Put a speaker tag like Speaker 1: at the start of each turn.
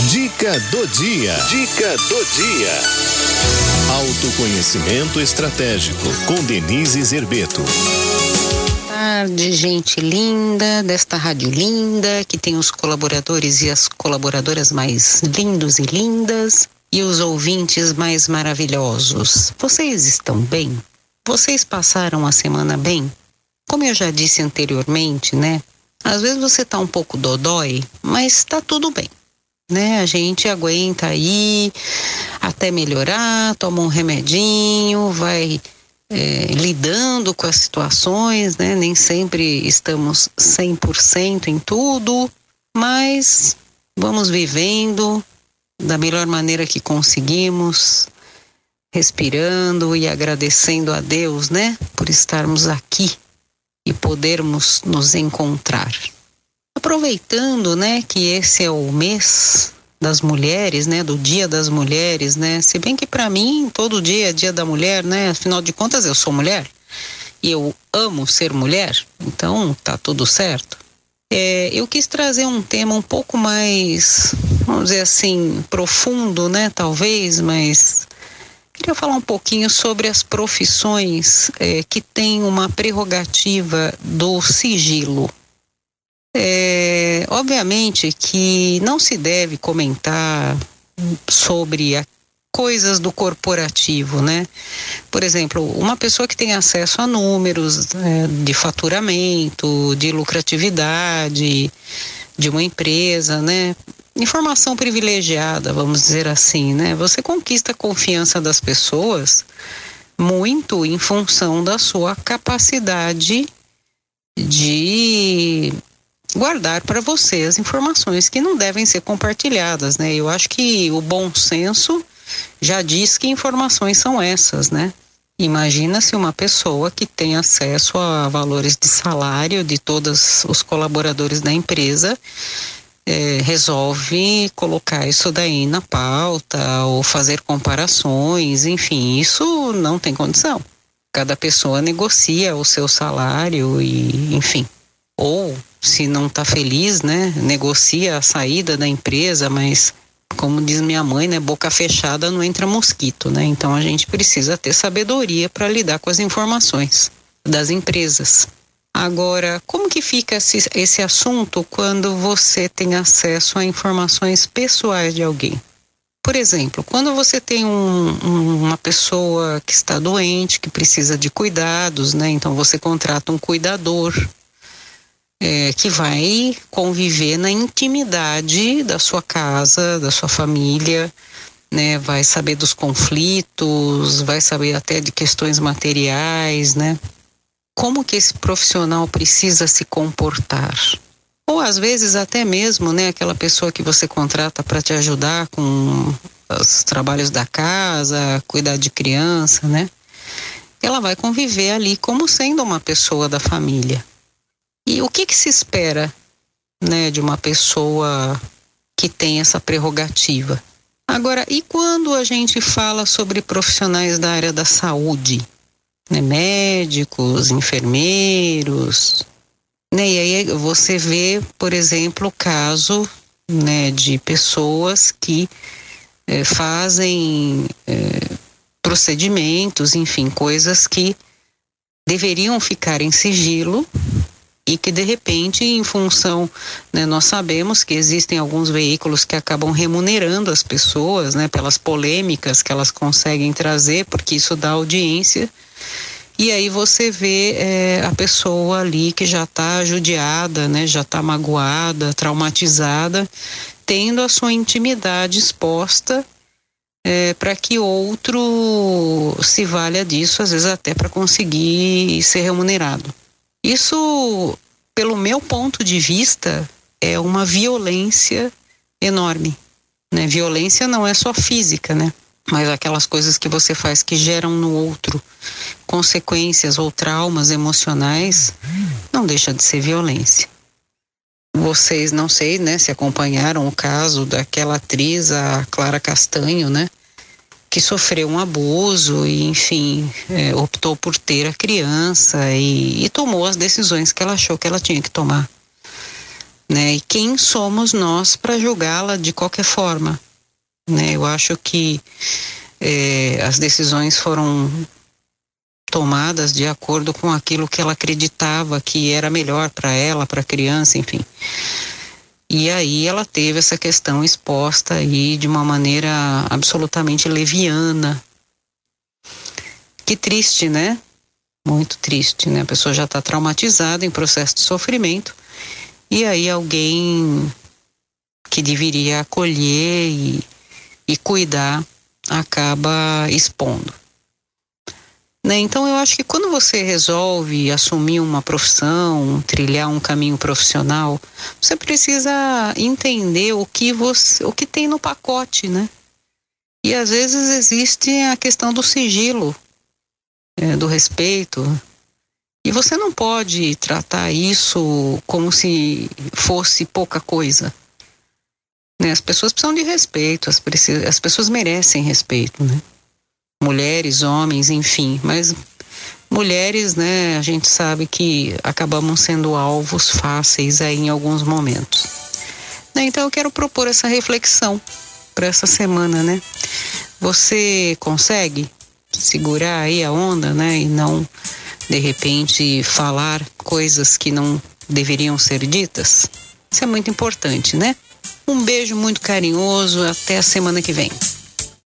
Speaker 1: Dica do dia. Dica do dia. Autoconhecimento estratégico com Denise Zerbeto.
Speaker 2: Tarde, gente linda desta rádio linda, que tem os colaboradores e as colaboradoras mais lindos e lindas e os ouvintes mais maravilhosos. Vocês estão bem? Vocês passaram a semana bem? Como eu já disse anteriormente, né? Às vezes você tá um pouco dodói, mas tá tudo bem né? A gente aguenta aí até melhorar, toma um remedinho, vai é, lidando com as situações, né? Nem sempre estamos 100% em tudo, mas vamos vivendo da melhor maneira que conseguimos, respirando e agradecendo a Deus, né? Por estarmos aqui e podermos nos encontrar. Aproveitando, né, que esse é o mês das mulheres, né, do Dia das Mulheres, né? Se bem que para mim todo dia é Dia da Mulher, né? Afinal de contas eu sou mulher e eu amo ser mulher, então tá tudo certo. É, eu quis trazer um tema um pouco mais, vamos dizer assim, profundo, né? Talvez, mas queria falar um pouquinho sobre as profissões é, que têm uma prerrogativa do sigilo. É, obviamente que não se deve comentar sobre a coisas do corporativo, né? Por exemplo, uma pessoa que tem acesso a números é, de faturamento, de lucratividade de uma empresa, né? Informação privilegiada, vamos dizer assim, né? Você conquista a confiança das pessoas muito em função da sua capacidade de guardar para você as informações que não devem ser compartilhadas, né? Eu acho que o bom senso já diz que informações são essas, né? Imagina se uma pessoa que tem acesso a valores de salário de todos os colaboradores da empresa é, resolve colocar isso daí na pauta ou fazer comparações, enfim, isso não tem condição. Cada pessoa negocia o seu salário e, enfim, ou se não está feliz, né, negocia a saída da empresa, mas como diz minha mãe, né, boca fechada não entra mosquito, né? Então a gente precisa ter sabedoria para lidar com as informações das empresas. Agora, como que fica esse, esse assunto quando você tem acesso a informações pessoais de alguém? Por exemplo, quando você tem um, um, uma pessoa que está doente, que precisa de cuidados, né? Então você contrata um cuidador é, que vai conviver na intimidade da sua casa, da sua família, né? Vai saber dos conflitos, vai saber até de questões materiais, né? Como que esse profissional precisa se comportar? Ou às vezes até mesmo, né, aquela pessoa que você contrata para te ajudar com os trabalhos da casa, cuidar de criança, né? Ela vai conviver ali como sendo uma pessoa da família. E o que, que se espera né, de uma pessoa que tem essa prerrogativa? Agora, e quando a gente fala sobre profissionais da área da saúde? Né, médicos, enfermeiros, né, e aí você vê, por exemplo, o caso né, de pessoas que eh, fazem eh, procedimentos, enfim, coisas que deveriam ficar em sigilo e que de repente, em função, né, nós sabemos que existem alguns veículos que acabam remunerando as pessoas, né, pelas polêmicas que elas conseguem trazer, porque isso dá audiência. E aí você vê é, a pessoa ali que já está judiada, né, já está magoada, traumatizada, tendo a sua intimidade exposta é, para que outro se valha disso, às vezes até para conseguir ser remunerado. Isso, pelo meu ponto de vista, é uma violência enorme. Né? Violência não é só física, né? Mas aquelas coisas que você faz que geram no outro consequências ou traumas emocionais, não deixa de ser violência. Vocês não sei, né, se acompanharam o caso daquela atriz, a Clara Castanho, né? Que sofreu um abuso e, enfim, é, optou por ter a criança e, e, tomou as decisões que ela achou que ela tinha que tomar. né? E quem somos nós para julgá-la de qualquer forma, né? Eu acho que é, as decisões foram tomadas de acordo com aquilo que ela acreditava que era melhor para ela, para a criança, enfim. E aí ela teve essa questão exposta aí de uma maneira absolutamente leviana. Que triste, né? Muito triste, né? A pessoa já está traumatizada em processo de sofrimento e aí alguém que deveria acolher e, e cuidar acaba expondo. Né? Então eu acho que quando você resolve assumir uma profissão, trilhar um caminho profissional, você precisa entender o que você, o que tem no pacote, né? E às vezes existe a questão do sigilo, é, do respeito. E você não pode tratar isso como se fosse pouca coisa. Né? As pessoas precisam de respeito, as, as pessoas merecem respeito, né? Mulheres, homens, enfim, mas mulheres, né, a gente sabe que acabamos sendo alvos fáceis aí em alguns momentos. Né, então eu quero propor essa reflexão para essa semana, né? Você consegue segurar aí a onda, né, e não de repente falar coisas que não deveriam ser ditas? Isso é muito importante, né? Um beijo muito carinhoso, até a semana que vem.